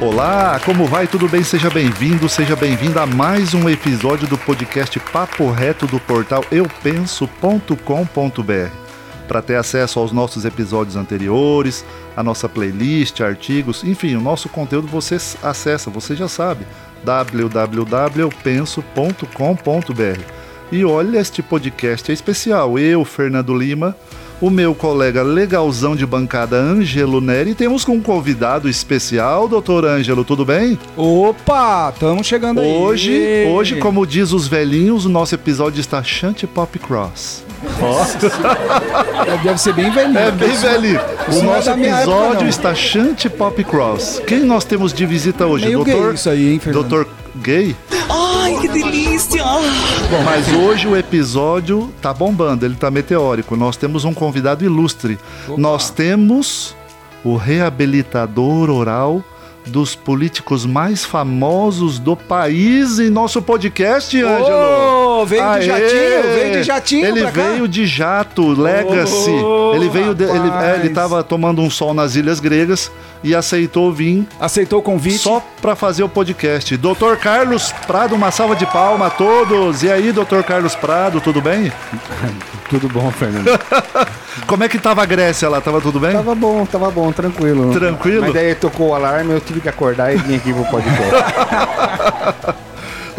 Olá, como vai? Tudo bem? Seja bem-vindo, seja bem-vinda a mais um episódio do podcast Papo Reto do portal eupenso.com.br. Para ter acesso aos nossos episódios anteriores, a nossa playlist, artigos, enfim, o nosso conteúdo você acessa, você já sabe, www.penso.com.br. E olha, este podcast é especial. Eu, Fernando Lima, o meu colega legalzão de bancada, Ângelo Neri. Temos um convidado especial, doutor Ângelo, tudo bem? Opa, estamos chegando aí. Hoje, hoje, como diz os velhinhos, o nosso episódio está Shanty Pop Cross. É, Deve ser bem velhinho. É bem velhinho. O é nosso época, episódio não. está Shanty Pop Cross. Quem nós temos de visita hoje? Meio doutor, gay isso aí, hein, Fernando? doutor gay? Ai, que delícia! Bom, mas hoje o episódio tá bombando, ele tá meteórico. Nós temos um convidado ilustre. Opa. Nós temos o reabilitador oral dos políticos mais famosos do país em nosso podcast, Ângelo. Veio de Aê! jatinho, veio de jatinho Ele pra cá. veio de jato, Legacy. Ô, ele veio, de- ele, é, ele tava tomando um sol nas ilhas gregas e aceitou vir Aceitou o convite. só para fazer o podcast. Doutor Carlos Prado, uma salva de palma a todos. E aí, doutor Carlos Prado, tudo bem? Tudo bom, Fernando? Como é que tava a Grécia lá? Tava tudo bem? tava bom, tava bom, tranquilo. Tranquilo? Mas daí tocou o alarme, eu tive que acordar e vim aqui pro podcast.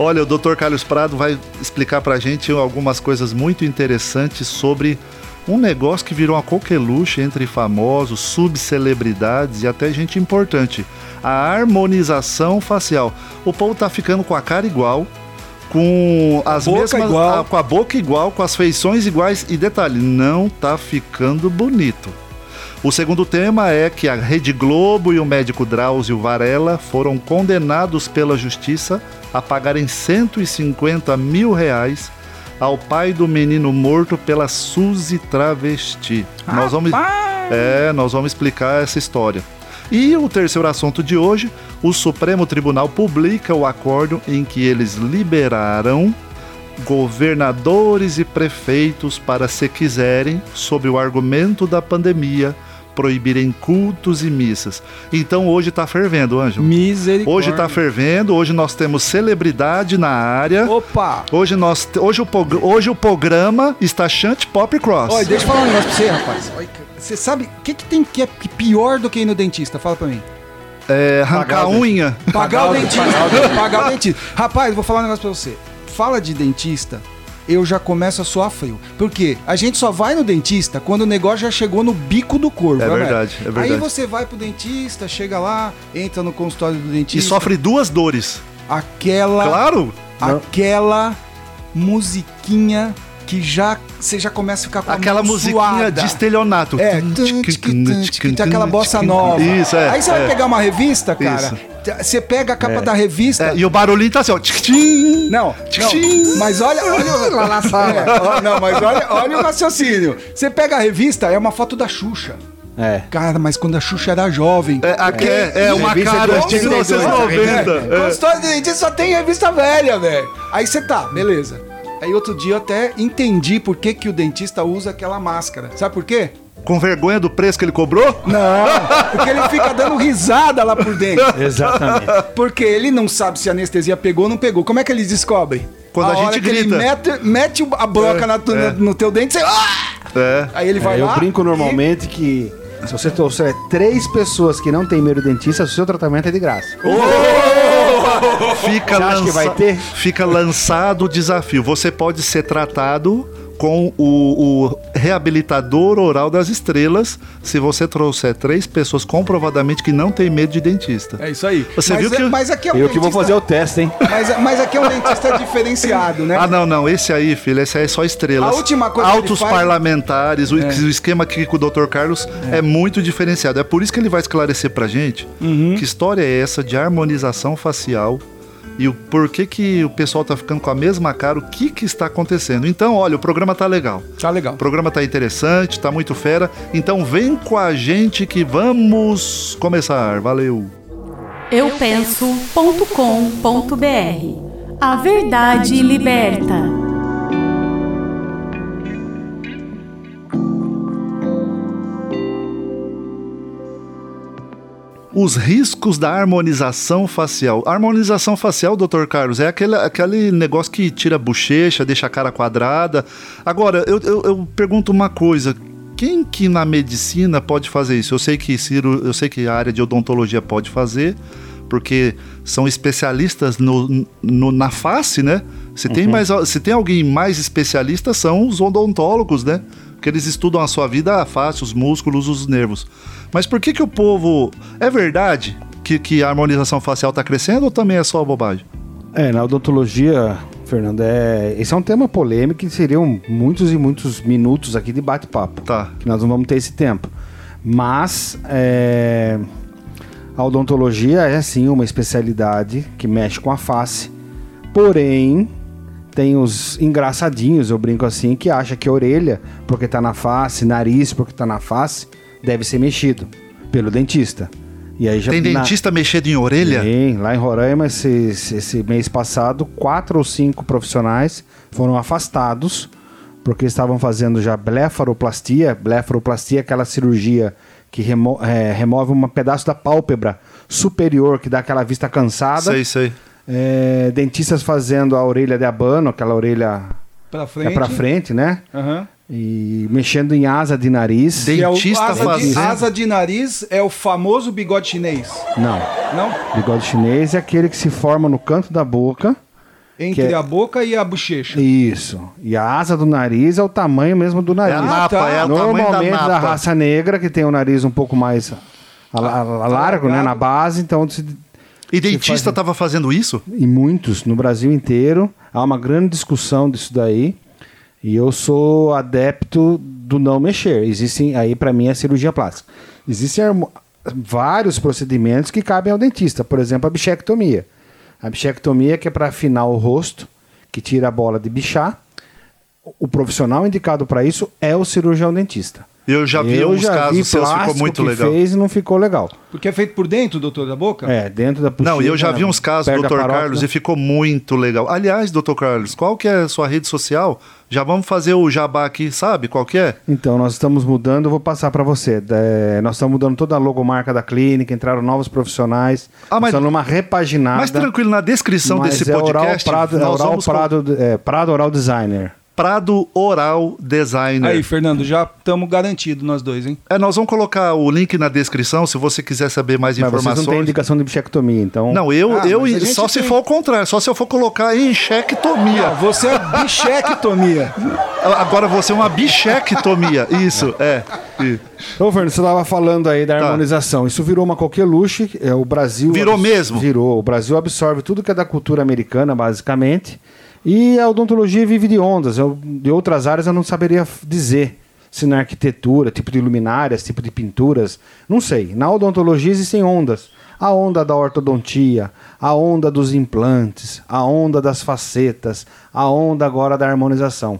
Olha, o doutor Carlos Prado vai explicar pra gente algumas coisas muito interessantes sobre um negócio que virou uma coqueluche entre famosos, subcelebridades e até gente importante. A harmonização facial. O povo tá ficando com a cara igual, com as boca mesmas. igual. a- com a boca igual, com as feições iguais. E detalhe, não tá ficando bonito. O segundo tema é que a Rede Globo e o médico Drauzio Varela foram condenados pela justiça a pagarem 150 mil reais ao pai do menino morto pela Suzy Travesti. Nós vamos, é, nós vamos explicar essa história. E o terceiro assunto de hoje, o Supremo Tribunal publica o acordo em que eles liberaram governadores e prefeitos para, se quiserem, sob o argumento da pandemia, proibirem cultos e missas. Então hoje tá fervendo, Ângelo. Misericórdia. Hoje tá fervendo, hoje nós temos celebridade na área. Opa! Hoje, nós, hoje, o, hoje o programa está Chant Pop Cross. Olha, deixa eu falar um negócio pra você, rapaz. Você sabe o que, que tem que é pior do que ir no dentista? Fala pra mim. É, arrancar Pagar a unha. Pagar o dentista. Pagar o dentista. Rapaz, vou falar um negócio pra você. Fala de dentista, eu já começo a suar frio. Por quê? A gente só vai no dentista quando o negócio já chegou no bico do corvo. É né, verdade, é verdade. Aí você vai pro dentista, chega lá, entra no consultório do E dentista. sofre duas dores. aquela. Claro. Aquela musiquinha que já. Você já começa a ficar com a Aquela musiquinha suada. de estelionato. É, tem aquela bossa nova. Isso, é. Aí você vai é. pegar uma revista, cara. Você pega a capa da revista. É, e o barulhinho tá assim, ó. Tchim. Não, Tchim. não, mas olha, olha lá na sala. não, mas olha, olha o raciocínio. Você pega a revista, é uma foto da Xuxa. É. Cara, mas quando a Xuxa era jovem. É, aqui é, é uma Revista cara de de 82, 1990. É. É. Só tem revista velha, velho. Aí você tá, beleza. Aí outro dia eu até entendi por que, que o dentista usa aquela máscara. Sabe por quê? Com vergonha do preço que ele cobrou? Não, porque ele fica dando risada lá por dentro. Exatamente. Porque ele não sabe se a anestesia pegou ou não pegou. Como é que eles descobrem? Quando a gente hora que ele grita. mete, mete a broca É, na é. no teu dente, você. Ah! É. Aí ele vai É, eu lá. brinco e- normalmente que se você trouxer três pessoas que não têm medo do dentista, o seu tratamento é de graça. Fica, Você acha que vai ter? fica lançado o desafio. Você pode ser tratado com o, o reabilitador oral das estrelas se você trouxer três pessoas comprovadamente que não tem medo de dentista. É isso aí. Você mas, viu é- que- mas aqui é um Eu que vou dentista- fazer o teste, hein? Mas, mas aqui é um dentista diferenciado, né? Ah, não, não. Esse aí, filho, esse aí é só estrelas. A última coisa que ele Altos faz- parlamentares. O, o esquema aqui com o Dr. Carlos é. muito diferenciado. É por isso que ele vai esclarecer pra gente Uhum. que história é essa de harmonização facial e o porquê que o pessoal tá ficando com a mesma cara, o que que está acontecendo. Então, olha, o programa tá legal. Tá legal. O programa tá interessante, tá muito fera. Então vem com a gente que vamos começar. Valeu. eupenso.com.br A verdade liberta. Os riscos da harmonização facial. A harmonização facial, doutor Carlos, é aquele, aquele negócio que tira a bochecha, deixa a cara quadrada. Agora, eu, eu, eu pergunto uma coisa. Quem que na medicina pode fazer isso? Eu sei que Ciro, eu sei que a área de odontologia pode fazer, porque são especialistas no, no- na face, né? Se tem, mais, se tem alguém mais especialista, são os odontólogos, né? Porque eles estudam a sua vida, a face, os músculos, os nervos. Mas por que que o povo... É verdade que, que a harmonização facial está crescendo ou também é só bobagem? É, na odontologia, Fernando, é... esse é um tema polêmico e seriam muitos e muitos minutos aqui de bate-papo. Tá. Que nós não vamos ter esse tempo. Mas é, a odontologia é sim uma especialidade que mexe com a face. Porém, tem os engraçadinhos, eu brinco assim, que acha que a orelha, porque tá na face, nariz, porque tá na face, deve ser mexido pelo dentista. E aí já Tem na- dentista mexendo em orelha? Sim, lá em Roraima, esse, esse- esse mês passado, quatro ou cinco profissionais foram afastados porque estavam fazendo já blefaroplastia. Blefaroplastia é aquela cirurgia que remo- é, remove um pedaço da pálpebra superior, que dá aquela vista cansada. Sei, sei. É, dentistas fazendo a orelha de abano, aquela orelha Pra frente. é pra frente, né? Aham. E mexendo em asa de nariz. É Dentista asa, de, fazendo. asa de nariz é o famoso bigode chinês. Não. Não? Bigode chinês é aquele que se forma no canto da boca. Entre é- a boca e a bochecha. Isso. E a asa do nariz é o tamanho mesmo do É nariz. a napa, tá. é o tamanho da Normalmente da, napa. raça negra, que tem o nariz um pouco mais a- a- a- largo, né, na base, então se- E dentista faz- estava fazendo isso? e muitos no Brasil inteiro há uma grande discussão disso daí. E eu sou adepto do não mexer. Existem aí para mim a cirurgia plástica. Existem vários procedimentos que cabem ao dentista, por exemplo, a bichectomia. A bichectomia que é para afinar o rosto, que tira a bola de bichar. O profissional indicado para isso é o cirurgião dentista. Eu já vi Eu uns já casos vi seus, ficou muito que legal. fez e não ficou legal. Porque é feito por dentro, doutor, da boca? É, dentro da Não, e eu já vi uns casos, doutor. Carlos, e ficou muito legal. Aliás, doutor Carlos, qual que é a sua rede social? Já vamos fazer o jabá aqui, sabe qual que é? Então, nós estamos mudando, eu vou passar para você. É, nós estamos mudando toda a logomarca da clínica, entraram novos profissionais. Ah, mas- estamos numa repaginada. Mas tranquilo, na descrição mas desse é Oral podcast, Prado, é nós Oral vamos com- Prado, é, Prado Oral Designer. Prado Oral Designer. Aí, Fernando, já estamos garantidos nós dois, hein? É, nós vamos colocar o link na descrição se você quiser saber mais Mas vocês informações. não têm indicação de bichectomia, então... Não, eu, Ah, eu só se tem- for o contrário, só se eu for colocar em enxectomia. Ah, você é bichectomia. Agora você é uma bichectomia. Isso, é. E- Ô, Fernando, você estava falando aí da Tá. harmonização. Isso virou uma coqueluche. É, o Brasil. Virou mesmo? Virou. O Brasil absorve tudo que é da cultura americana, basicamente. E a odontologia vive de ondas. Eu- de outras áreas eu não saberia dizer. Se na arquitetura, tipo de luminárias, tipo de pinturas. Não sei. Na odontologia existem ondas. A onda da ortodontia, a onda dos implantes, a onda das facetas, a onda agora da harmonização.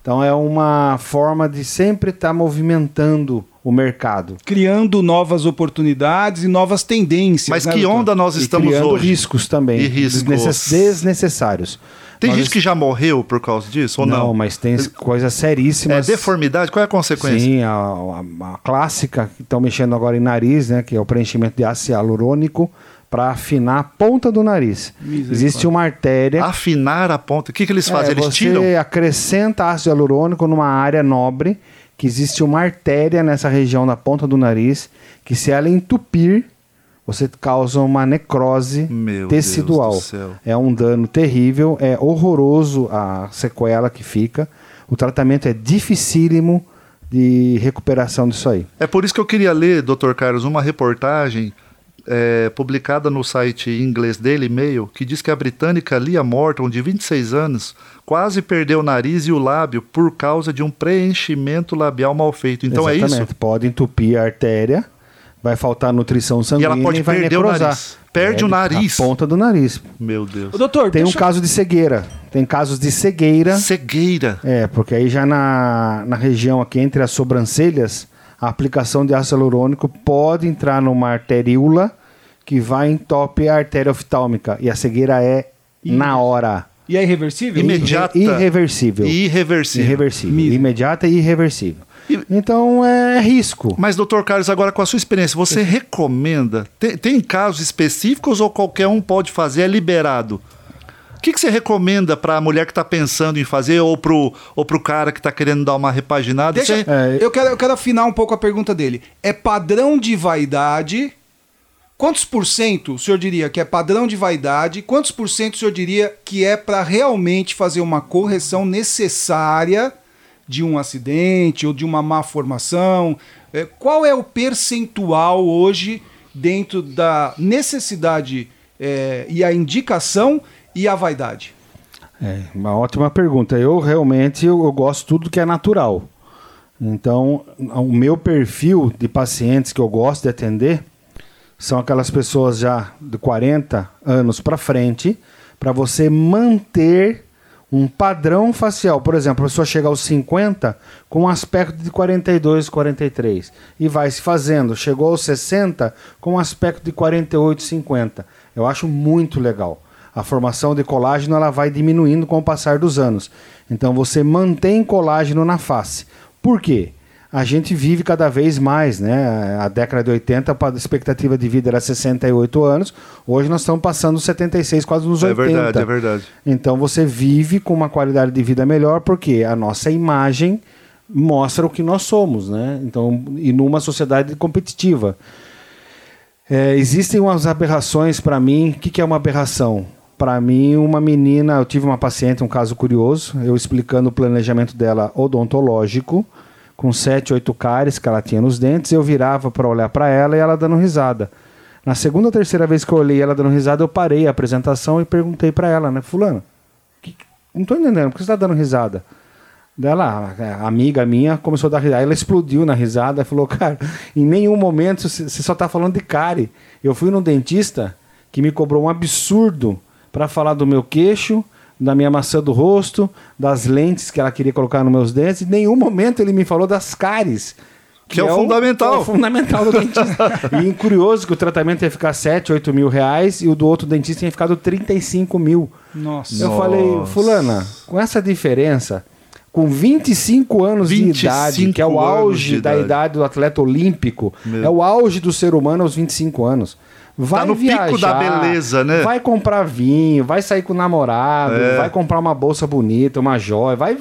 Então é uma forma de sempre estar movimentando o mercado. Criando novas oportunidades e novas tendências. Mas né, que doutor? onda nós E estamos criando hoje? riscos também. E riscos. desnecess- desnecessários. Tem Nós gente que já morreu por causa disso ou não, não? mas tem coisas É seríssimas. deformidade? Qual é a consequência? Sim, a, a- a clássica que estão mexendo agora em nariz, né? Que é o preenchimento de ácido hialurônico para afinar a ponta do nariz. Existe uma artéria. Afinar a ponta. O que, que eles fazem? É, eles você tiram? acrescenta ácido hialurônico numa área nobre, que existe uma artéria nessa região da ponta do nariz, que se ela entupir, você causa uma necrose Meu tecidual. É um dano terrível, é horroroso a sequela que fica. O tratamento é dificílimo de recuperação disso aí. É por isso que eu queria ler, Dr. Carlos, uma reportagem é, publicada no site em inglês Daily Mail, que diz que a britânica Lia Morton, de 26 anos, quase perdeu o nariz e o lábio por causa de um preenchimento labial mal feito. Então é Exatamente. isso? Pode entupir a artéria, vai faltar nutrição E sanguínea ela pode vai perder o necrosar. nariz. Perde o nariz. A ponta do nariz. Meu Deus. Ô, doutor, Tem um caso de cegueira. Tem casos de cegueira. Cegueira. É, porque aí já na, na região aqui entre as sobrancelhas, a aplicação de ácido hialurônico pode entrar numa arteríola que vai entupir a artéria oftálmica. E a cegueira é na hora. E é irreversível? Imediata. Irreversível. Irreversível. Irreversível. Imediata e irreversível. Então é risco. Mas, doutor Carlos, agora com a sua experiência, você recomenda? Tem, tem casos específicos ou qualquer um pode fazer? É liberado? O que, que você recomenda para a mulher que está pensando em fazer ou ou pro cara que está querendo dar uma repaginada? Deixa, Você- É, eu, quero, eu quero afinar um pouco a pergunta dele. É padrão de vaidade? Quantos por cento o senhor diria que é padrão de vaidade? Quantos por cento o senhor diria que é para realmente fazer uma correção necessária de um acidente ou de uma má formação? É, qual é o percentual hoje dentro da necessidade é, e a indicação e a vaidade? É, uma ótima pergunta. Eu realmente eu, eu gosto tudo que é natural. Então, o meu perfil de pacientes que eu gosto de atender são aquelas pessoas já de 40 anos para frente, para você manter um padrão facial. Por exemplo, a pessoa chega aos 50 com um aspecto de 42, 43 e vai se fazendo. Chegou aos 60 com um aspecto de 48, 50. Eu acho muito legal. A formação de colágeno ela vai diminuindo com o passar dos anos. Então você mantém colágeno na face. Por quê? A gente vive cada vez mais, né? A década de 80, a expectativa de vida era 68 anos. Hoje nós estamos passando 76, quase nos É 80. verdade, é verdade. Então você vive com uma qualidade de vida melhor porque a nossa imagem mostra o que nós somos, né? Então, e numa sociedade competitiva. É, existem umas aberrações para mim. O que, que é uma aberração? Para mim, uma menina, eu tive uma paciente, um caso curioso, eu explicando o planejamento dela odontológico, com sete, oito cáries que ela tinha nos dentes, eu virava para olhar para ela e ela dando risada. Na segunda ou terceira vez que eu olhei ela dando risada, eu parei a apresentação e perguntei para ela, né, fulano, que- não tô entendendo, por que você tá dando risada? Dela, a amiga minha, começou a dar risada. Ela explodiu na risada e falou: Cara, em nenhum momento você só tá falando de cárie. Eu fui num dentista que me cobrou um absurdo para falar do meu queixo, da minha maçã do rosto, das lentes que ela queria colocar nos meus dentes. Em nenhum momento ele me falou das cáries. Que é o fundamental. que é o fundamental do dentista. e curioso que o tratamento ia ficar 7, 8 mil reais e o do outro dentista ia ficar 35 mil. Nossa. Eu falei, fulana, com essa diferença, com 25 anos de 25 idade, que é o auge de da idade. idade do atleta olímpico, Meu. é o auge do ser humano aos 25 anos. Vai Tá no pico da beleza, né? Vai comprar vinho, vai sair com o namorado, É. vai comprar uma bolsa bonita, uma joia, vai,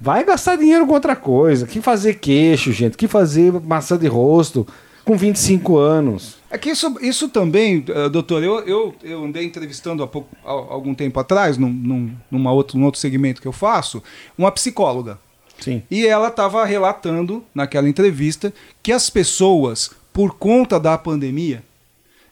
vai gastar dinheiro com outra coisa. Que fazer queixo, gente, que fazer maçã de rosto com 25 anos. É que isso, isso também, eh, doutor, eu, eu, eu andei entrevistando há, pouco, há algum tempo atrás, num, num, numa outro, num outro segmento que eu faço, uma psicóloga. Sim. E ela estava relatando naquela entrevista que as pessoas, por conta da pandemia,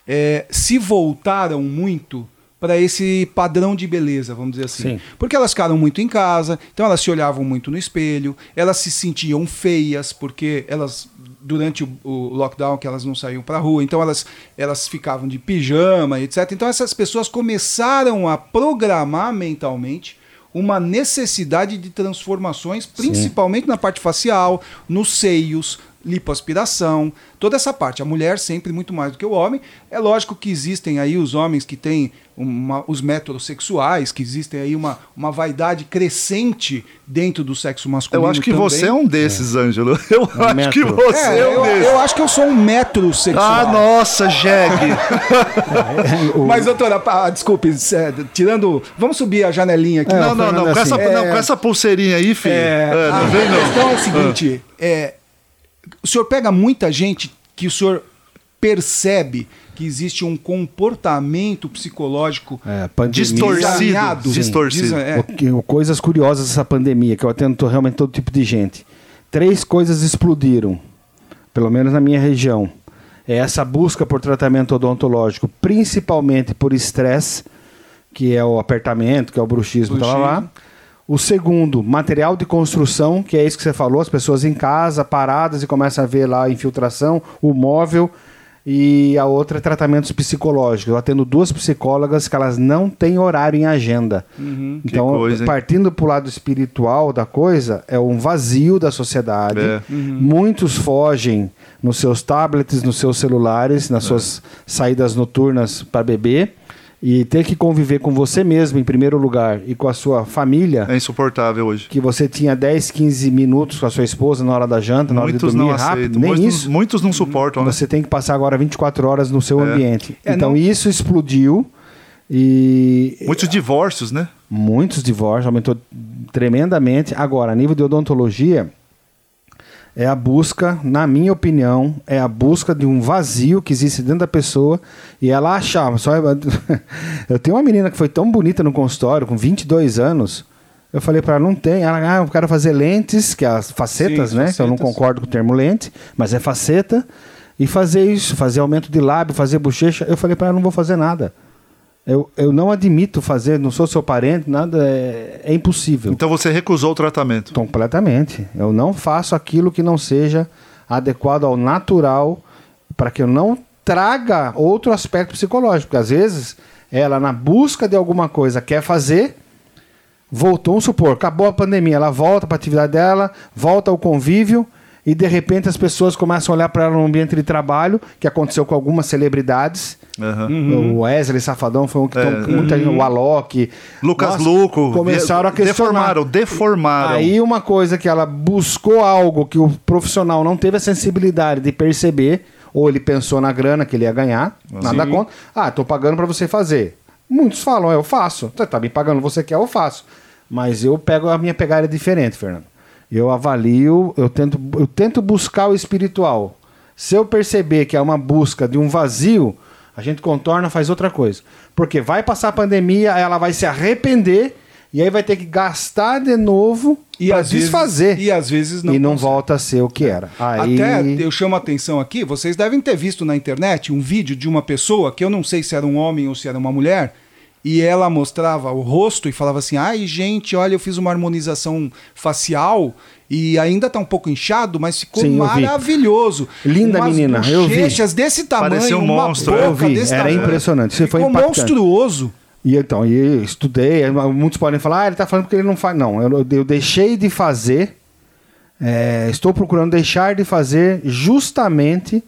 eh, se voltaram muito para esse padrão de beleza, vamos dizer assim. Sim. Porque elas ficaram muito em casa, então elas se olhavam muito no espelho, elas se sentiam feias, porque elas, durante o, o lockdown, que elas não saíam para rua, então elas, elas ficavam de pijama, etc. Então essas pessoas começaram a programar mentalmente uma necessidade de transformações, principalmente na parte facial, nos seios, lipoaspiração, toda essa parte. A mulher sempre muito mais do que o homem. É lógico que existem aí os homens que têm uma- os metrosexuais, que existem aí uma, uma vaidade crescente dentro do sexo masculino. Eu acho que também. você é um desses, Ângelo. Eu acho metro. que você É, é, um eu, desses. eu acho que eu sou um metrosexual. Ah, nossa, Jeg. Mas, doutora, ah, desculpe, é, tirando. Vamos subir a janelinha aqui. É, não, não, não. Com essa, assim, não, é- com essa pulseirinha aí, filho. É, É, a não vem, não. questão é a seguinte: é, o senhor pega muita gente que o senhor percebe que existe um comportamento psicológico É. Distorcido. Distorcido. Diz- é. O que- o- coisas curiosas dessa pandemia, que eu atendo realmente todo tipo de gente. Três coisas explodiram, pelo menos na minha região. É essa busca por tratamento odontológico, principalmente por estresse, que é o apertamento, que é o bruxismo, tá lá, lá. O segundo, material de construção, que é isso que você falou, as pessoas em casa, paradas, e começam a ver lá a infiltração, o móvel. E a outra é tratamentos psicológicos. Eu atendo duas psicólogas que elas não têm horário em agenda. Então, coisa, partindo para o lado espiritual da coisa, é um vazio da sociedade. É. Muitos fogem nos seus tablets, nos seus celulares, nas suas saídas noturnas para beber. E ter que conviver com você mesmo em primeiro lugar e com a sua família, É insuportável hoje. que você tinha 10, 15 minutos com a sua esposa na hora da janta, na hora Muitos de dormir não rápido, aceitam. nem muitos, isso. muitos não suportam, né? Você tem que passar agora 24 horas no seu É. ambiente. É, então não- isso explodiu e Muitos divórcios, né? muitos divórcios, aumentou tremendamente. Agora, a nível de odontologia, é a busca, na minha opinião, é a busca de um vazio que existe dentro da pessoa e ela achava. Só eu tenho uma menina que foi tão bonita no consultório, com 22 anos. Eu falei para ela, não tem. Ela, ah, eu quero fazer lentes, que é as facetas, Sim, né? as Que eu não facetas. concordo com o termo lente, mas é faceta. E fazer isso, fazer aumento de lábio, fazer bochecha. Eu falei para ela, não vou fazer nada. Eu, eu não admito fazer, não sou seu parente, nada, é, é impossível. Então você recusou o tratamento. Completamente. Eu não faço aquilo que não seja adequado ao natural para que eu não traga outro aspecto psicológico. Porque às vezes ela, na busca de alguma coisa, quer fazer, voltou, vamos supor, acabou a pandemia, ela volta para a atividade dela, volta ao convívio. E de repente as pessoas começam a olhar para ela no ambiente de trabalho, que aconteceu com algumas celebridades. Aham. O Wesley Safadão foi um que É. tom- muita gente, o Alok. Lucas Nossa, Luco. Começaram a questionar. Deformaram, deformaram. Aí uma coisa que ela buscou algo que o profissional não teve a sensibilidade de perceber, ou ele pensou na grana que ele ia ganhar, nada Sim. contra. Ah, tô pagando para você fazer. Muitos falam, eu faço. Você tá me pagando, você quer, eu faço. Mas eu pego a minha pegada é diferente, Fernando. Eu avalio, eu tento, eu tento buscar o espiritual. Se eu perceber que é uma busca de um vazio, a gente contorna, faz outra coisa. Porque vai passar a pandemia, ela vai se arrepender e aí vai ter que gastar de novo E para às vezes- desfazer. e às vezes não E não consegue. volta a ser o que era. Aí, Até eu chamo a atenção aqui, vocês devem ter visto na internet um vídeo de uma pessoa, que eu não sei se era um homem ou se era uma mulher, e ela mostrava o rosto e falava assim: ai, gente, olha, eu fiz uma harmonização facial e ainda tá um pouco inchado, mas ficou Sim, maravilhoso. Linda Umas menina, eu vi. bochechas desse tamanho, Parecia um uma monstro, boca eu vi, desse era tamanho. impressionante, isso foi Ficou impactante. monstruoso. E então, e eu estudei, muitos podem falar, ah, ele tá falando porque ele não faz. Não, eu, eu deixei de fazer, é, estou procurando deixar de fazer justamente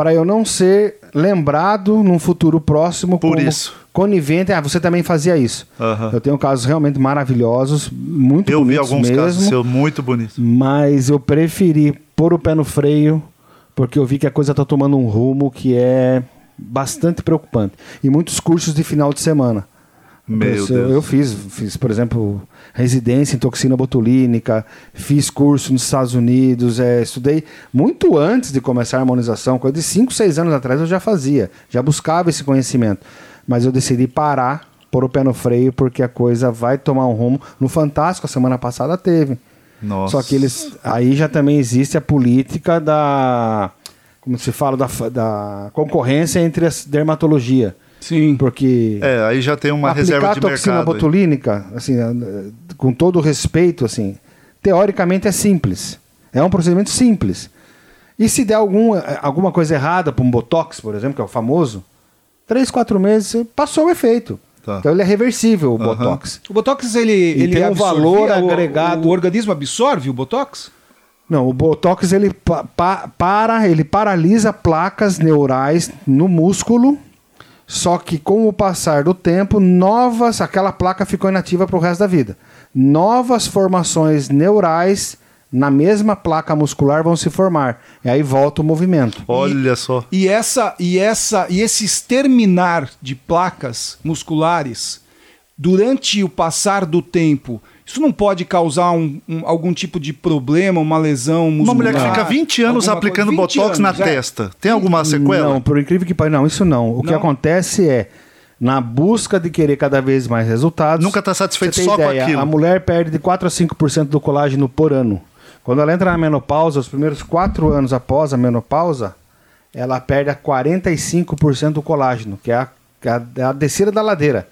para eu não ser lembrado num futuro próximo Por como isso. conivente. Ah, você também fazia isso. Aham. Eu tenho casos realmente maravilhosos, muito Eu vi bonitos alguns mesmo, casos seus muito bonitos. mas eu preferi pôr o pé no freio porque eu vi que a coisa está tomando um rumo que é bastante preocupante. E muitos cursos de final de semana. Meu eu, Deus. eu fiz, fiz, por exemplo, residência em toxina botulínica, fiz curso nos Estados Unidos, é, estudei muito antes de começar a harmonização, coisa de 5, 6 anos atrás eu já fazia, já buscava esse conhecimento. Mas eu decidi parar, pôr o pé no freio, porque a coisa vai tomar um rumo. No Fantástico, a semana passada teve. Nossa. Só que eles. Aí já também existe a política da. Como se fala? Da, da concorrência entre a dermatologia. Sim. Porque É, aí já tem uma aplicar reserva de toxina mercado. aí. botulínica, assim, eh, com todo o respeito, assim, teoricamente é simples. É um procedimento simples. E se der algum, alguma coisa errada para um botox, por exemplo, que é o famoso, três, quatro meses passou o efeito. Tá. Então ele é reversível, o Aham. botox. O Botox, ele, ele tem um valor o- agregado. O, organismo absorve o Botox? Não, o botox ele pa- pa- para, ele paralisa placas neurais no músculo. Só que com o passar do tempo, novas, aquela placa ficou inativa para o resto da vida. Novas formações neurais na mesma placa muscular vão se formar. E aí volta o movimento. Olha só. E essa e essa e esse exterminar de placas musculares durante o passar do tempo, isso não pode causar um- um- algum tipo de problema, uma lesão muscular? Uma mulher que fica 20 anos aplicando coisa- 20 botox na anos, é. testa. Tem alguma sequela? Não, por incrível que pareça, não, isso não. O que Não? acontece é, na busca de querer cada vez mais resultados. Nunca tá satisfeito só com ideia, aquilo. A mulher perde de 4 a 5% do colágeno por ano. Quando ela entra na menopausa, os primeiros 4 anos após a menopausa, ela perde a 45% do colágeno, que é a, que é a, é a descida da ladeira.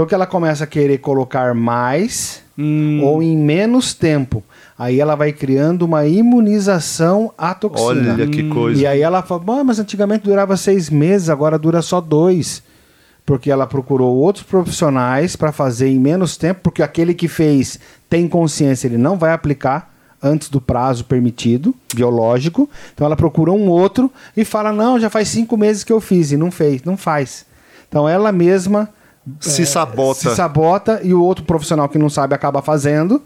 Então que ela começa a querer colocar mais Hum. ou em menos tempo. Aí ela vai criando uma imunização à toxina. Olha que coisa. E aí ela fala, "Bom, mas antigamente durava seis meses, agora dura só dois. Porque ela procurou outros profissionais para fazer em menos tempo, porque aquele que fez tem consciência, ele não vai aplicar antes do prazo permitido, biológico. Então ela procura um outro e fala: Não, já faz cinco meses que eu fiz e não fez. Não faz. Então ela mesma Se sabota. se sabota e o outro profissional que não sabe acaba fazendo.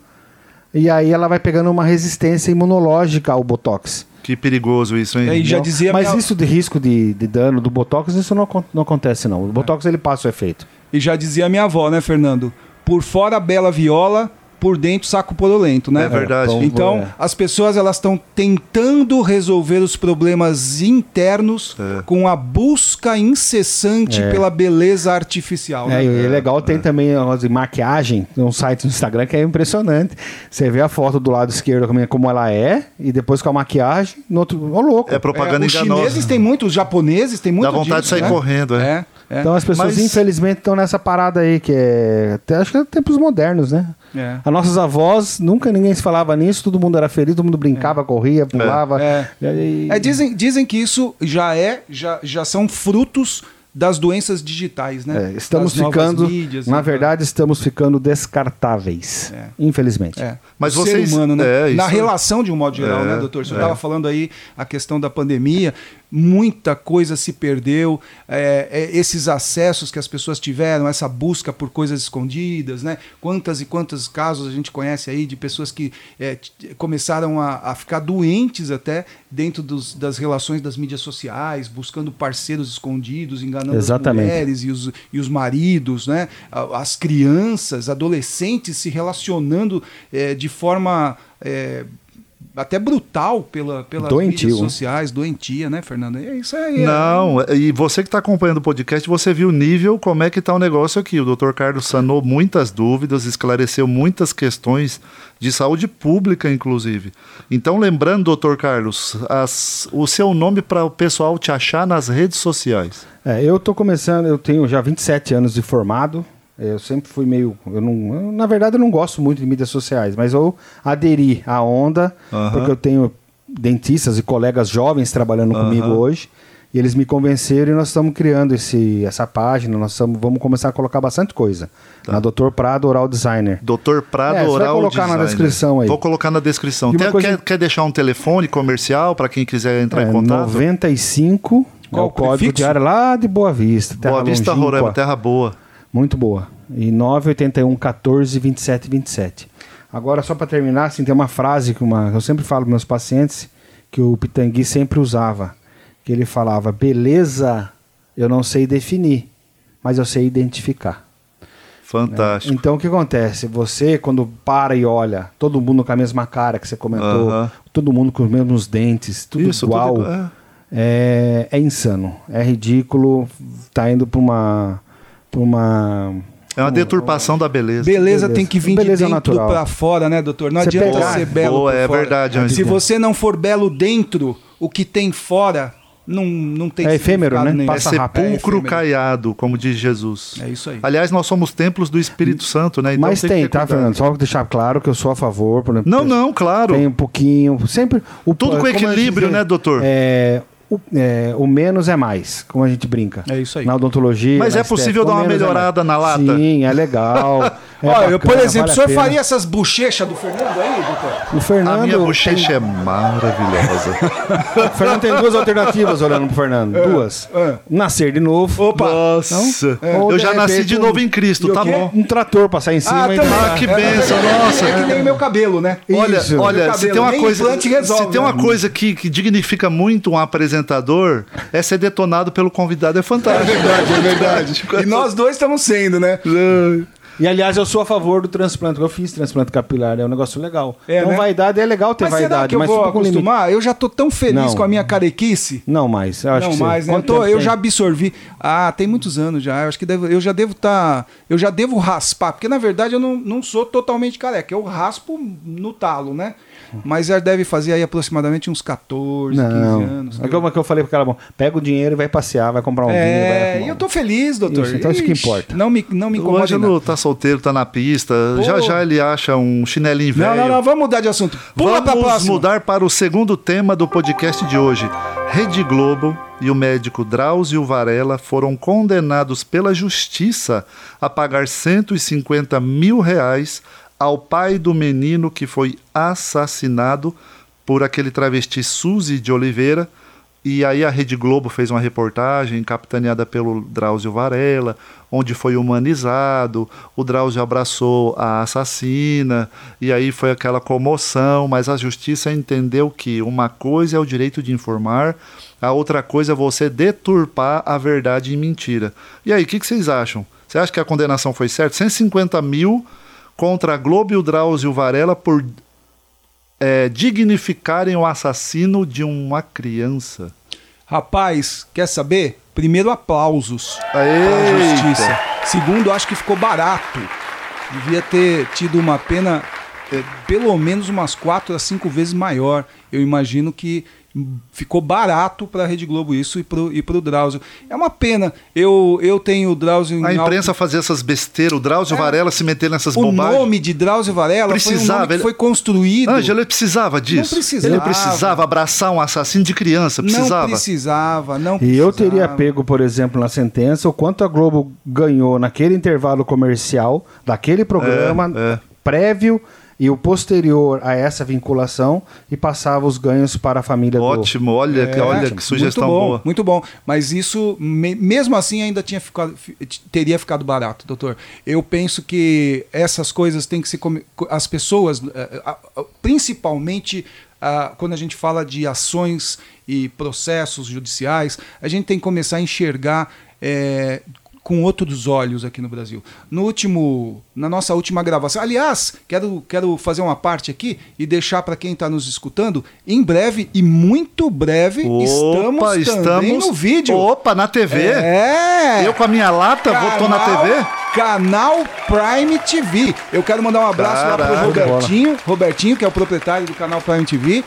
E aí ela vai pegando uma resistência imunológica ao Botox. Que perigoso isso, hein? É, e já dizia Mas minha- isso de risco de, de dano do Botox, isso não, não acontece não. O Botox ele passa o efeito. E já dizia minha avó, né, Fernando? Por fora bela viola, por dentro saco porolento, né? É verdade. É, Então, é. as pessoas elas estão tentando resolver os problemas internos É. com a busca incessante É. pela beleza artificial. É, né? e é legal, tem também negócio de maquiagem, um site no Instagram que é impressionante. Você vê a foto do lado esquerdo como, é- ela é, e depois com a maquiagem, no outro. Ô, louco. É propaganda É, os enganosa. chineses têm muito, os japoneses têm muito Dá vontade de disso, sair né? correndo, é. É, é. Então as pessoas, Mas- infelizmente, estão nessa parada aí, que é. até Acho que é tempos modernos, né? É. As nossas avós, nunca ninguém se falava nisso, todo mundo era feliz, todo mundo brincava, corria, pulava. É. E- É, dizem, dizem que isso já é, já, já são frutos das doenças digitais, né? É, estamos Das ficando, mídias, na né? verdade, estamos ficando descartáveis. É. Infelizmente. É. Mas o vocês- ser humano, né? é, Na relação de um modo geral, É, né, doutor? Você é. estava falando aí a questão da pandemia, muita coisa se perdeu, é, é, esses acessos que as pessoas tiveram, essa busca por coisas escondidas, né? Quantas e quantos casos a gente conhece aí de pessoas que é, começaram a, a ficar doentes até dentro dos- das relações das mídias sociais, buscando parceiros escondidos, enganando Exatamente. as mulheres e os, e os maridos, né? As crianças, adolescentes se relacionando eh, de forma eh, até brutal pela, pelas Doentio. mídias sociais, doentia, né, Fernando? É isso aí. é- Não, e você que está acompanhando o podcast, você viu o nível, como é que está o negócio aqui. O Dr. Carlos sanou muitas dúvidas, esclareceu muitas questões de saúde pública, inclusive. Então, lembrando, Dr. Carlos, as- o seu nome para o pessoal te achar nas redes sociais. É, eu tô começando, eu tenho já 27 anos de formado. Eu sempre fui meio. Eu não, eu, na verdade, eu não gosto muito de mídias sociais, mas eu aderi à onda, Aham. porque eu tenho dentistas e colegas jovens trabalhando comigo Aham. hoje. E eles me convenceram e nós estamos criando esse, essa página. Nós estamos, vamos começar a colocar bastante coisa. Na Dr. Prado Oral Designer. Dr. Prado É, você vai Oral colocar na Designer. descrição aí. Vou colocar na descrição. Tem- coisa- quer, quer deixar um telefone comercial para quem quiser entrar É, em contato? 95 Qual é o código prefixo? de área lá de Boa Vista. Terra Boa Vista, Longínqua. Roraima, terra boa. Muito boa. E 981 14 27 27. Agora, só para terminar, assim, tem uma frase que uma, eu sempre falo para meus pacientes que o Pitangui sempre usava. Que ele falava: beleza, eu não sei definir, mas eu sei identificar. Fantástico. Então, o que acontece? Você, quando para e olha, todo mundo com a mesma cara que você comentou, Aham. todo mundo com os mesmos dentes, tudo Isso, igual. tudo igual, é. É, insano. É ridículo. Tá indo para uma. Uma É uma deturpação da beleza. Beleza, Beleza. tem que vir de Beleza dentro natural. pra fora, né, doutor? Não Você adianta pegar- ser belo Boa, por é fora. verdade. Se você não for belo dentro, o que tem fora não, não tem É efêmero, né? nenhum. É Passa rápido. sepulcro efêmero. caiado, como diz Jesus. É isso aí. Aliás, nós somos templos do Espírito Santo, né? Então Mas tem, ter tá. Fernando? Só deixar claro que eu sou a favor. Por exemplo, Não, não, claro. Tem um pouquinho. Sempre. O, Tudo com equilíbrio, dizer, né, doutor? É, o, é, o menos é mais, como a gente brinca. É isso aí. Na odontologia. Mas é possível estética, dar uma é melhorada mais. na lata? Sim, é legal. é Olha, eu, por bacana, exemplo, vale o senhor faria essas bochechas do Fernando aí, doutor? O Fernando. A minha bochecha tem, é maravilhosa. o Fernando tem duas alternativas olhando pro Fernando. Duas. é. Nascer de novo. Opa! Nossa, Ou, eu de já nasci de um- novo em Cristo, tá bom. Um trator passar em cima Ah, e. Ah, que benção, nossa. É que nem meu cabelo, né? Olha, Isso. olha, se tem cabelo, uma nem coisa, resolve, se tem uma né? coisa que, que dignifica muito um apresentador, é ser detonado pelo convidado, é fantástico. É verdade, é verdade. E nós dois estamos sendo, né? E aliás, eu sou a favor do transplante. Eu fiz transplante capilar, é um negócio legal. É, então, né? vaidade é legal ter Mas será vaidade, que eu mas vou com limite. acostumar? Eu já tô tão feliz Não. com a minha carequice. Não mais. Eu acho não que mais, né? Eu, tô- eu já absorvi. Ah, tem muitos anos já. Eu acho que devo- eu já devo estar. eu já devo raspar, porque na verdade eu não, não sou totalmente careca. Eu raspo no talo, né? Mas já deve fazer aí aproximadamente uns 14, Não. 15 anos. É como que eu falei pro cara, bom, pega o dinheiro e vai passear, vai comprar um vinho, vai É, e eu tô feliz, doutor. Isso, então isso que importa. Não me, não me O incomoda. Ângelo tá solteiro, tá na pista. Já já ele acha um chinelinho velho. Não, não, não, vamos mudar de assunto. Pula pra Vamos próxima. mudar para o segundo tema do podcast de hoje. Rede Globo e o médico Drauzio Varela foram condenados pela justiça a pagar 150 mil reais ao pai do menino que foi assassinado por aquele travesti Suzy de Oliveira E aí a Rede Globo fez uma reportagem capitaneada pelo Drauzio Varela, onde foi humanizado, o Drauzio abraçou a assassina, e aí foi aquela comoção, mas a justiça entendeu que uma coisa é o direito de informar, a outra coisa é você deturpar a verdade em mentira. E aí, o que, que vocês acham? Você acha que a condenação foi certa? 150 mil contra a Globo e o Drauzio Varela por é, dignificarem o assassino de uma criança. Rapaz, quer saber? Primeiro, aplausos Aê! para a justiça. Segundo, acho que ficou barato. Devia ter tido uma pena eh, pelo menos umas quatro a cinco vezes maior. Eu imagino que ficou barato para a Rede Globo isso e pro, e pro Drauzio. É uma pena. Eu, eu tenho o Drauzio A alto- imprensa fazia essas besteiras, o Drauzio É. Varela se meter nessas O bobagens. nome de Drauzio Varela foi um Precisava, nome que ele- foi construído. Ângelo, ele precisava disso. precisava. Ele precisava abraçar um assassino de criança, precisava. Não precisava, não E eu precisava. teria pego, por exemplo, na sentença, o quanto a Globo ganhou naquele intervalo comercial daquele programa é. prévio e o posterior a essa vinculação e passava os ganhos para a família do... Ótimo, olha, É, olha que sugestão muito bom, boa. Muito bom, mas isso, me- mesmo assim, ainda tinha ficado, fi- teria ficado barato, doutor. Eu penso que essas coisas têm que co- As pessoas, eh, principalmente ah, quando a gente fala de ações e processos judiciais, a gente tem que começar a enxergar. eh, com outros olhos aqui no Brasil. No último, na nossa última gravação, aliás, quero, quero fazer uma parte aqui e deixar para quem está nos escutando, em breve e muito breve Opa, estamos, também no vídeo. Opa, na TV. É. Eu com a minha lata, vou tô na Canal- TV. Canal Prime TV. Eu quero mandar um abraço lá Caraca. pro Robertinho, Robertinho, que é o proprietário do canal Prime TV.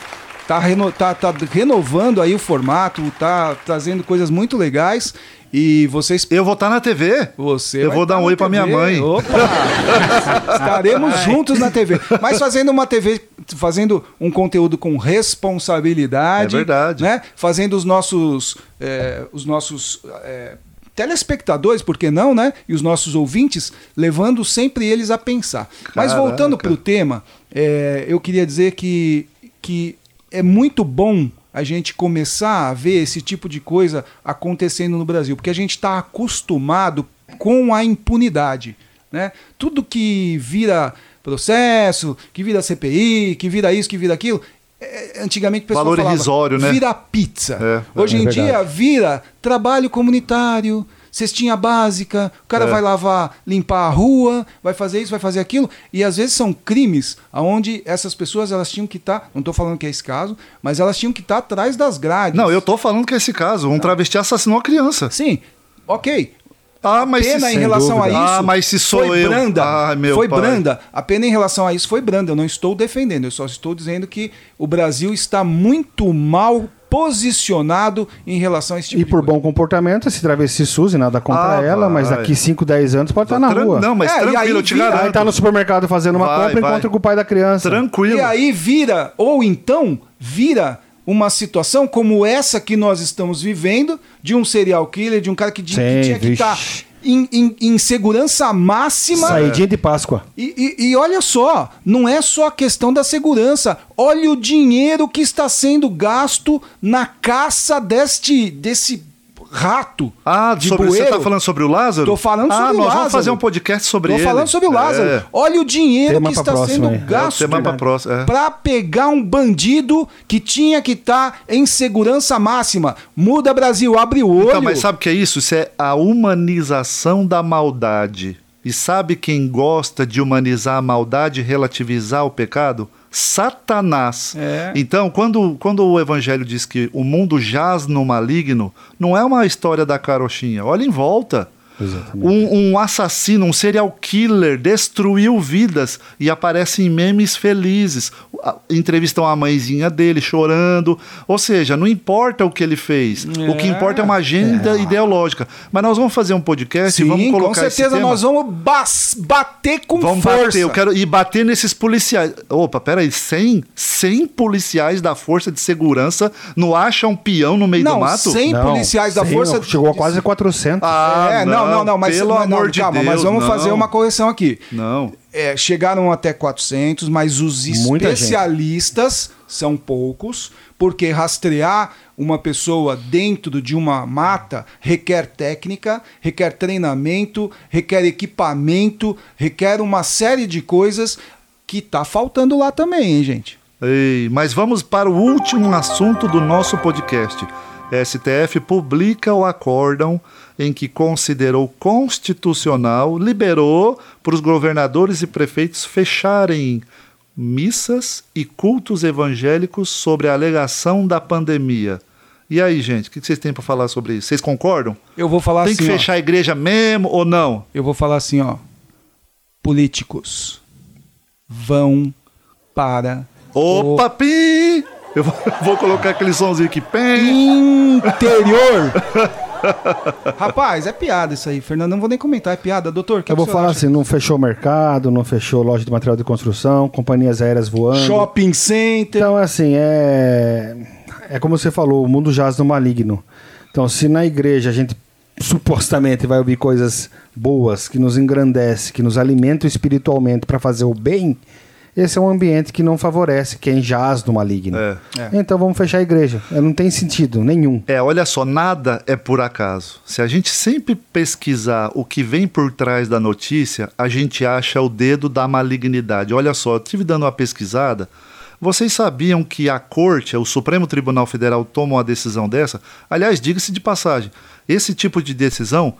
Tá, reno- tá- tá renovando aí o formato, tá trazendo coisas muito legais. E vocês Eu vou estar na TV. você Eu vou dar tá um oi pra minha mãe. Opa! Estaremos juntos na TV. Mas fazendo uma TV, fazendo um conteúdo com responsabilidade. É verdade. Né? Fazendo os nossos. eh, os nossos. eh, telespectadores, por que não, né? E os nossos ouvintes, levando sempre eles a pensar. Mas Caraca. voltando para o tema, eh, eu queria dizer que, que é muito bom a gente começar a ver esse tipo de coisa acontecendo no Brasil, porque a gente está acostumado com a impunidade. Né? Tudo que vira processo, que vira CPI, que vira isso, que vira aquilo. é, antigamente o pessoal Valor falava, irrisório, né? vira pizza. É, Hoje é em verdade. dia vira trabalho comunitário, cestinha básica, o cara É. vai lavar, limpar a rua, vai fazer isso, vai fazer aquilo, e às vezes são crimes aonde essas pessoas elas tinham que estar, não estou falando que é esse caso, mas elas tinham que estar atrás das grades. Não, eu tô falando que é esse caso. Um travesti assassinou a criança. Sim, ok. Ah, mas a pena se- em relação a dúvida. isso Ah, mas se sou foi eu. branda. Meu foi pai. branda. A pena em relação a isso foi branda. Eu não estou defendendo, eu só estou dizendo que o Brasil está muito mal posicionado em relação a esse tipo E de por coisa. bom comportamento, esse travesti Suzy, nada contra Ah, ela, mas vai. daqui 5, 10 anos pode estar na Tran- rua. Não, mas É, e tranquilo, aí eu te vira- garanto. Aí tá no supermercado fazendo uma Vai, compra e encontra com o pai da criança. Tranquilo. E aí vira, ou então vira uma situação como essa que nós estamos vivendo, de um serial killer, de um cara que, de- que Sim, tinha que estar em, em- em segurança máxima. Saidinha de Páscoa. E, e- e olha só, não é só a questão da segurança. Olha o dinheiro que está sendo gasto na caça deste, desse rato. Ah, de sobre, você bueiro. tá falando sobre o Lázaro? Tô falando ah, sobre o nós Lázaro. vamos fazer um podcast sobre Tô ele. falando sobre o Lázaro. É. Olha o dinheiro Tema que está próxima sendo aí. gasto É o tema pra próxima, é. para pegar um bandido que tinha que estar em segurança máxima. Muda Brasil, abre o olho. Então, mas sabe o que é isso? Isso é a humanização da maldade. E sabe quem gosta de humanizar a maldade e relativizar o pecado? Satanás. É. Então, quando, quando o evangelho diz que o mundo jaz no maligno, não é uma história da carochinha. Olha em volta. Um, um assassino, um serial killer, destruiu vidas e aparece em memes felizes. Entrevistam a mãezinha dele chorando. Ou seja, não importa o que ele fez. O que É. importa é uma agenda ideológica. Mas nós vamos fazer um podcast e Sim, vamos com colocar esse certeza tema. nós vamos bas- bater com Vamos força. bater, eu quero e bater nesses policiais. Opa, peraí, 100, 100 policiais da Força de Segurança não acham um peão no meio do Não, mato? 100 Não, policiais da sim, Força... Chegou a quase 400. Ah, é, não, não, não, mas, pelo mas, não, amor de calma, Deus, mas vamos não. fazer uma correção aqui. Não. É, chegaram até 400, mas os Muita especialistas são poucos, porque rastrear uma pessoa dentro de uma mata requer técnica, requer treinamento, requer equipamento, requer uma série de coisas que tá faltando lá também, hein, gente? Ei, mas vamos para o último assunto do nosso podcast. STF publica o acórdão em que considerou constitucional, liberou para os governadores e prefeitos fecharem missas e cultos evangélicos sobre a alegação da pandemia. E aí, gente, o que vocês têm para falar sobre isso? Vocês concordam? Eu vou falar Tem assim, que ó. fechar a igreja mesmo ou não? Eu vou falar assim, ó. Políticos vão para Opa, pi! Eu vou, vou colocar aquele somzinho aqui. o Pim! interior. Rapaz, é piada isso aí, Fernando. Não vou nem comentar, é piada. Doutor, que Eu vou que senhor falar acha? assim, não fechou o mercado, não fechou loja de material de construção, companhias aéreas voando. Shopping center. Então, assim, é. É como você falou, o mundo jaz no maligno. Então, se na igreja a gente supostamente vai ouvir coisas boas, que nos engrandece, que nos alimentam espiritualmente para fazer o bem, esse é um ambiente que não favorece quem jaz no maligno. É. Então vamos fechar a igreja. É, Não tem sentido nenhum. É, olha só, nada é por acaso. Se a gente sempre pesquisar o que vem por trás da notícia, a gente acha o dedo da malignidade. Olha só, eu estive dando uma pesquisada. Vocês sabiam que a Corte, o Supremo Tribunal Federal, toma uma decisão dessa? Aliás, diga-se de passagem, esse tipo de decisão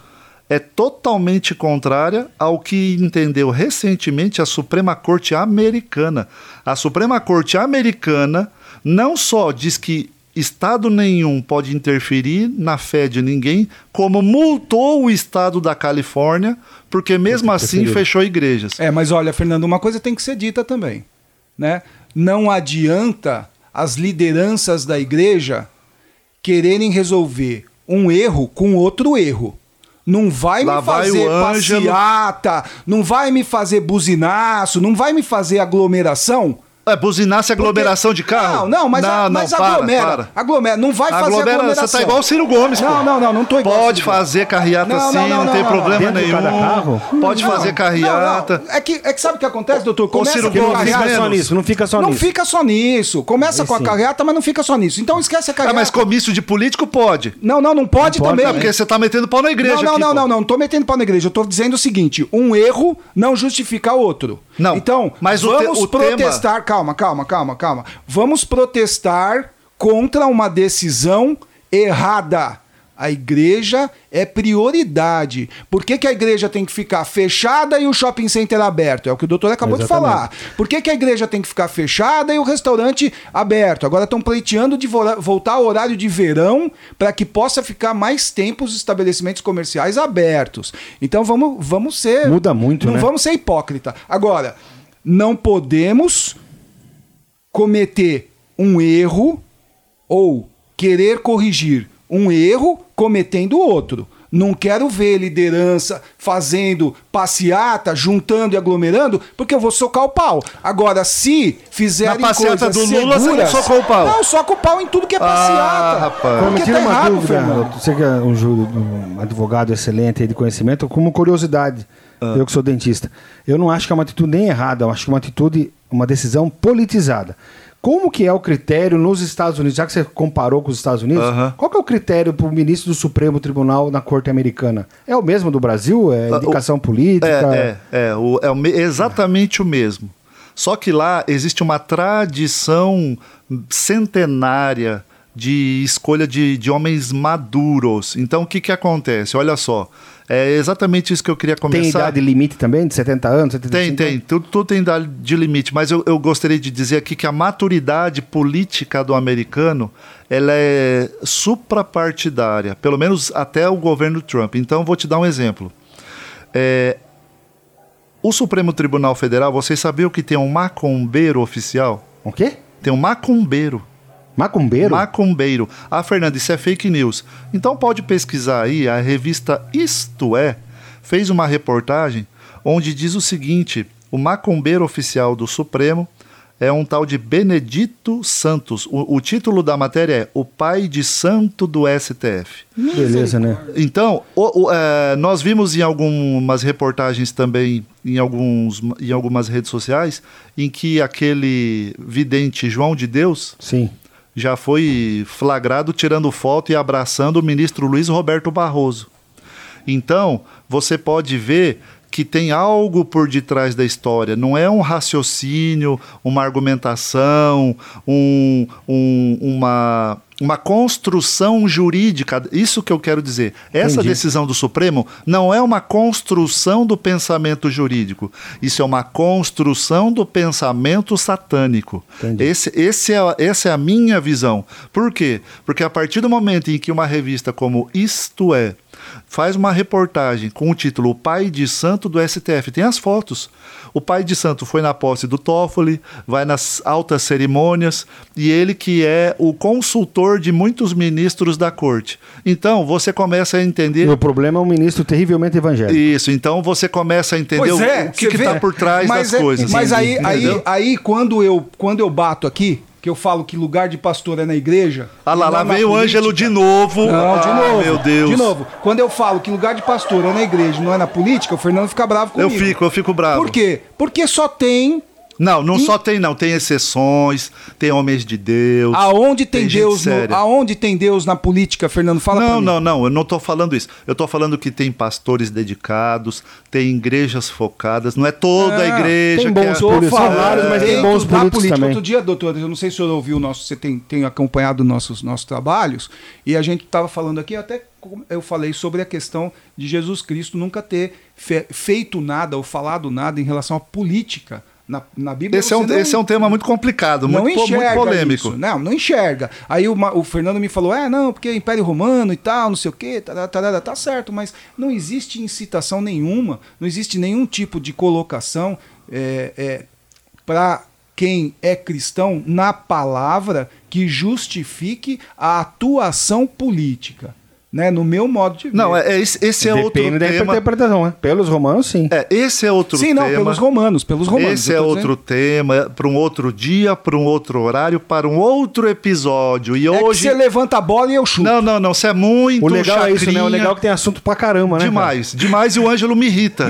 é totalmente contrária ao que entendeu recentemente a Suprema Corte Americana. A Suprema Corte Americana não só diz que Estado nenhum pode interferir na fé de ninguém, como multou o Estado da Califórnia, porque mesmo assim fechou igrejas. É, mas olha, Fernando, uma coisa tem que ser dita também, né? Não adianta as lideranças da igreja quererem resolver um erro com outro erro. Não vai Lá me vai fazer Ângelo. passeata, não vai me fazer buzinaço, não vai me fazer aglomeração. É, buzinasse aglomeração de carro? Não, não, mas, a- não, mas não, para, aglomera. para. Aglomera, não vai fazer Aglomera, aglomeração. você tá igual o Ciro Gomes, Não, pô. não, não, não tô igual Pode fazer carreata Não, sim, não, não, não, tem não, problema nenhum. cada carro? Pode Não, fazer carreata. não, não. É, que, é que sabe o que acontece, doutor? Começa Ciro com Porque não Gomes carreata. fica só nisso, não fica só Não nisso. fica só nisso. Começa com a carreata, mas não fica só nisso. Então esquece a Ah, carreata. mas comício de político pode. Não, não, não pode Não também. É porque você tá metendo pau na igreja não, não, não, não, não, não tô metendo pau na igreja. Eu tô dizendo o seguinte: um erro não justifica outro. Não, Então, mas vamos protestar. Calma, calma, calma, calma. Vamos protestar contra uma decisão errada. A igreja é prioridade. Por que, que a igreja tem que ficar fechada e o shopping center aberto? É o que o doutor acabou de Exatamente. falar. Por que, que a igreja tem que ficar fechada e o restaurante aberto? Agora estão pleiteando de vo- voltar ao horário de verão para que possa ficar mais tempo os estabelecimentos comerciais abertos. Então vamos, vamos ser. Muda muito, Não né? vamos ser hipócrita. Agora, não podemos cometer um erro ou querer corrigir um erro cometendo outro. Não quero ver liderança fazendo passeata, juntando e aglomerando, porque eu vou socar o pau. Agora, se fizerem Na passeata coisas do Lula, você não seguras- socou o pau. Não, soca o pau em tudo que é passeata. rapaz. Me Porque tira tá uma errado, dúvida, Fernando. você que é um, um advogado excelente aí de conhecimento, como curiosidade, Ah. eu que sou dentista, eu não acho que é uma atitude nem errada, eu acho que é uma atitude, uma decisão politizada. Como que é o critério nos Estados Unidos, já que você comparou com os Estados Unidos, qual que é o critério para o ministro do Supremo Tribunal na Corte Americana? É o mesmo do Brasil? É Ah, indicação o- política? É, é, é, o- é o me- exatamente o mesmo. Só que lá existe uma tradição centenária de escolha de, de homens maduros. Então o que, que acontece? Olha só, é exatamente isso que eu queria começar. Tem idade limite também, de 70 anos, Tem, 75 tem. Tudo, tudo tem idade de limite. Mas eu, eu gostaria de dizer aqui que a maturidade política do americano ela é suprapartidária, pelo menos até o governo Trump. Então, vou te dar um exemplo. É, o Supremo Tribunal Federal, vocês sabiam que tem um macumbeiro oficial? O quê? Tem um macumbeiro. Macumbeiro? Macumbeiro. Ah, Fernando, isso é fake news. Então pode pesquisar aí, a revista Isto É fez uma reportagem onde diz o seguinte: o macumbeiro oficial do Supremo é um tal de Benedito Santos. O, o título da matéria é O Pai de Santo do STF. Beleza, né? Então, o- o, é, nós vimos em algumas reportagens também, em, alguns, em algumas redes sociais, em que aquele vidente João de Deus Sim. Já foi flagrado tirando foto e abraçando o ministro Luiz Roberto Barroso. Então, você pode ver que tem algo por detrás da história. Não é um raciocínio, uma argumentação, um- um- uma, uma construção jurídica. Isso que eu quero dizer. Essa Entendi. decisão do Supremo não é uma construção do pensamento jurídico. Isso é uma construção do pensamento satânico. Entendi. Esse, esse é, essa é a minha visão. Por quê? Porque a partir do momento em que uma revista como Isto É faz uma reportagem com o título O Pai de Santo do STF, tem as fotos. O pai de santo foi na posse do Toffoli, vai nas altas cerimônias, e ele que é o consultor de muitos ministros da corte. Então, você começa a entender... O problema é um ministro terrivelmente evangélico. Isso, então você começa a entender o- o que está por trás Mas das é- coisas. Mas aí, aí, aí quando, eu, quando eu bato aqui, que eu falo que lugar de pastor é na igreja. Ah lá, lá na vem o Ângelo de novo. Não, de Ah, novo. Meu Deus. De novo. Quando eu falo que lugar de pastor é na igreja, não é na política, o Fernando fica bravo Eu comigo. fico, eu fico bravo. Por quê? Porque só tem Não, não E- só tem, não. Tem exceções, tem homens de Deus. aonde tem, tem Deus, no, aonde tem Deus na política, Fernando, fala pra não, mim. não, não, eu não tô falando isso. Eu tô falando que tem pastores dedicados, tem igrejas focadas, não é toda a Ah, igreja tem que bons é... Tô políticos, falando vários, mas tem bons da políticos política. também. Outro dia, doutor, eu não sei se o senhor ouviu o nosso, você tem, tem acompanhado nossos, nossos trabalhos, e a gente estava falando aqui, até como eu falei sobre a questão de Jesus Cristo nunca ter fe- feito nada ou falado nada em relação à política. Na, na Bíblia Esse é, um, não- esse é um tema muito complicado, muito, muito enxerga polêmico. isso. Não, não enxerga. Aí o, o Fernando me falou: é, não, porque Império Romano e tal, não sei o quê, tarará, tarará, tá certo, mas não existe incitação nenhuma, não existe nenhum tipo de colocação é, para quem é cristão na palavra que justifique a atuação política. Né? No meu modo de ver. Não, é, é esse, esse é outro Depende da tema. interpretação, né? Pelos romanos, sim. É, esse é outro Sim, tema. não, pelos romanos, pelos romanos. Esse é outro tema, para um outro dia, para um outro horário, para um outro episódio. E dizendo. É que hoje. você levanta a bola e eu chuto. Não, não, não. Você é muito O legal é isso, né? O chacrinha. legal é que tem assunto pra caramba, né? cara? Demais, demais. E o Ângelo me irrita.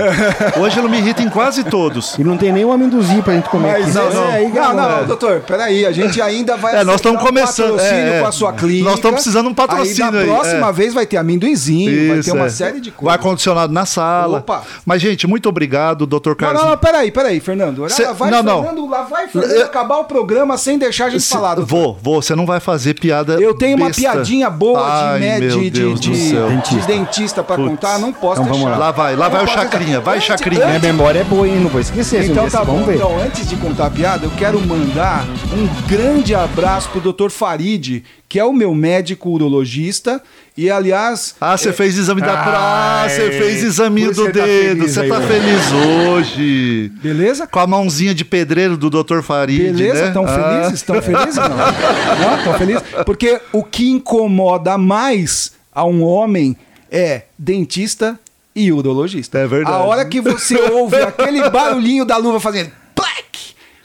o Ângelo me irrita em quase todos. E não tem nem um amendozinho pra gente comer Mas aqui. não, É, não. Não, galera. não, doutor, peraí, a gente ainda vai É, nós estamos um começando, patrocínio é, é. com a sua clínica. Nós estamos precisando de um patrocínio Aí, na próxima é. Vez vai ter amendoinzinho, vai ter uma é. série de Vai coisas. ar-condicionado na sala. Opa. Mas, gente, muito obrigado, doutor Não, Carlos. não, não, peraí, peraí, Fernando. Lá Cê- vai, não, não. Fernando, lá vai, Fernando, Eu- acabar o programa sem deixar a gente Se- falar. doutor. Vou, vou. Você não vai fazer piada Eu tenho uma besta. piadinha boa Ai, de, né, meu de, de, Deus de- dentista pra Putz. contar, não posso Então vamos deixar. lá. Lá vai, lá vai Não o Chacrinha. Vai, Chacrinha. Minha memória é boa, hein? Não vou esquecer. Então tá bom. Então, antes de contar a piada, eu quero mandar um grande abraço pro Dr. Farid, que é o meu médico urologista. E, aliás, Ah, você fez exame da praia. Ai, Você fez examinho por isso do você tá dedo. Você tá feliz hoje. beleza? Com a mãozinha de pedreiro do Dr. Farid, Beleza? né? Estão Ah. felizes? Estão felizes? Não. Não, estão felizes? Porque o que incomoda mais a um homem é dentista e urologista. É verdade. A hora que você ouve aquele barulhinho da luva fazendo plac,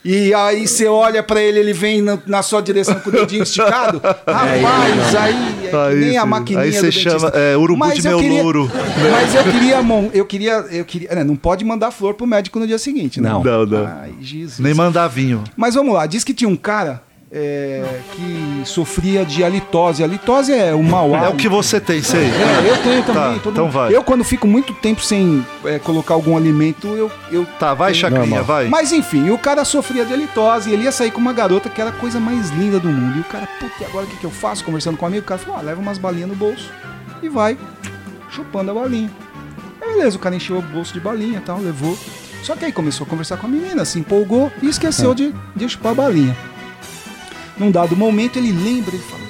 e aí você olha pra ele, ele vem na, na sua direção com o dedinho esticado. Rapaz, aí é Aí nem a maquininha Aí do você dentista. chama, é, urubu Mas de eu meu queria- louro. Mas eu queria, mon- eu queria, eu queria, né, não pode mandar flor pro médico no dia seguinte, né? Não. Não, não. Ai, Jesus. Nem mandar vinho. Mas vamos lá, diz que tinha um cara é, que sofria de halitose. A litose é o mau É o hálito. que você tem, sei. É, eu tenho também. Tá, então mundo- vai. Eu, quando fico muito tempo sem é, colocar algum alimento, eu. eu Tá, vai, tenho- Chacrinha, vai. Mas enfim, o cara sofria de halitose e ele ia sair com uma garota que era a coisa mais linda do mundo. E o cara, puta, e agora o que, que eu faço? Conversando com um amigo, o cara falou: ah, leva umas balinhas no bolso e vai chupando a balinha. Aí beleza, o cara encheu o bolso de balinha e tal, levou. Só que aí começou a conversar com a menina, se empolgou e esqueceu de, de chupar a balinha. Num dado momento ele lembra, ele fala,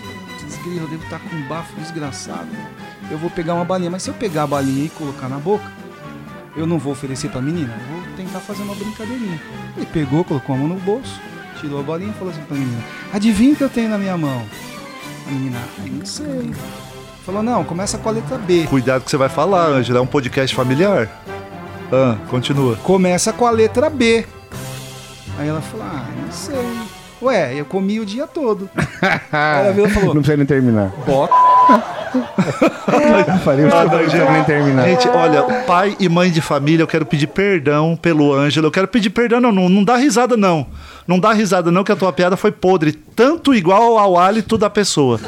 grilo, eu devo estar com um bafo desgraçado. Eu vou pegar uma balinha, mas se eu pegar a balinha e colocar na boca, eu não vou oferecer pra menina, eu vou tentar fazer uma brincadeirinha. Ele pegou, colocou a mão no bolso, tirou a balinha e falou assim pra menina, adivinha o que eu tenho na minha mão? A menina, "Ah, não sei. Falou, não, começa com a letra B. Cuidado que você vai falar, Ângela. É um podcast familiar. Ah, continua. Começa com a letra B. Aí ela falou, ah, não sei. Ué, eu comi o dia todo. Aí virou e falou, Não precisa nem terminar. bota. Eu falei, não não, precisa nem terminar. Gente, olha, pai e mãe de família, eu quero pedir perdão pelo Ângelo. Eu quero pedir perdão, não, não, não dá risada, não. Não dá risada, não, que a tua piada foi podre. Tanto igual ao hálito da pessoa.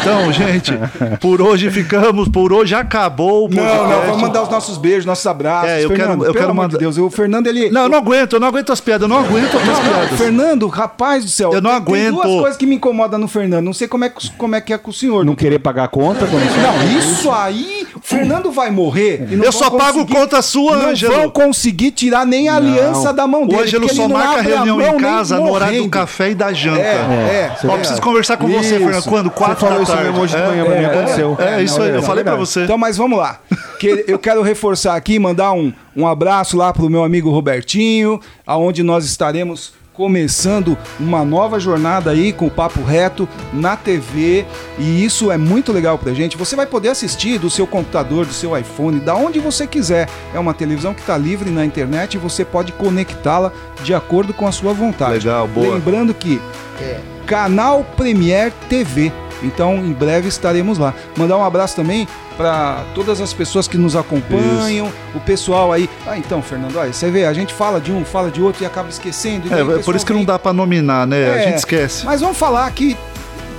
Então, gente, por hoje ficamos, por hoje acabou o Não, podcast. não, vamos mandar os nossos beijos, nossos abraços. É, eu Fernando, quero- eu pelo quero amor mandar- de Deus, o Fernando, ele... Não, eu não aguento, eu não aguento as piadas, eu não aguento as Não, não, piadas. Fernando, rapaz do céu. Eu não tem- Tem aguento. duas coisas que me incomodam no Fernando. Não sei como é, que- como é que é com o senhor. Não querer pagar a conta quando você... Não, isso aí, o Fernando vai morrer. e não Eu só pago conseguir- conta sua, não Ângelo. vão conseguir tirar nem a aliança da mão O dele. Ângelo porque só ele não marca abre a reunião mão em casa no horário do café e da janta. É, é. Ó, preciso conversar com você, Isso. Fernando. Quando? Quatro falou da isso tarde. mesmo hoje de É, manhã, pra mim é, aconteceu. É, é isso aí, é eu falei pra você. Então, mas vamos lá. Que eu quero reforçar aqui, mandar um, um abraço lá pro meu amigo Robertinho, aonde nós estaremos começando uma nova jornada aí com o Papo Reto na TV e isso é muito legal pra gente. Você vai poder assistir do seu computador, do seu iPhone, da onde você quiser. É uma televisão que está livre na internet e você pode conectá-la de acordo com a sua vontade. Legal, boa. Lembrando que é Canal Premier TV. Então, em breve estaremos lá. Mandar um abraço também para todas as pessoas que nos acompanham, o pessoal aí. Ah, então, Fernando, olha, você vê, a gente fala de um, fala de outro e acaba esquecendo. daí o É, por isso que não dá pra nominar, né? A É, gente esquece. Mas vamos falar aqui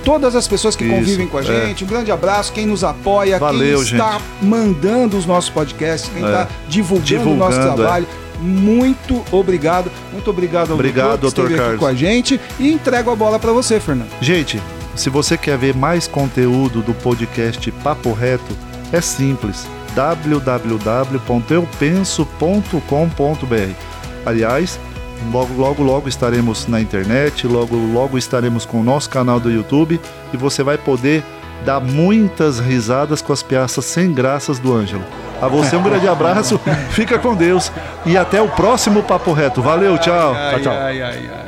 todas as pessoas que Isso, convivem com a é. gente. Um grande abraço, quem nos apoia, Valeu, quem está gente. mandando os nossos podcasts, quem É. está divulgando, o nosso Divulgando, é. trabalho. Muito obrigado, muito obrigado ao Obrigado, doutor que esteve doutor aqui Carlos. com a gente e entrego a bola para você, Fernando. Gente, se você quer ver mais conteúdo do podcast Papo Reto, é simples. www.eupenso.com.br Aliás, logo, logo, logo estaremos na internet, logo, logo estaremos com o nosso canal do YouTube e você vai poder dar muitas risadas com as piaças sem graças do Ângelo. A você um grande abraço, fica com Deus e até o próximo Papo Reto. Valeu, tchau. Ai, tchau, tchau. ai, ai, ai.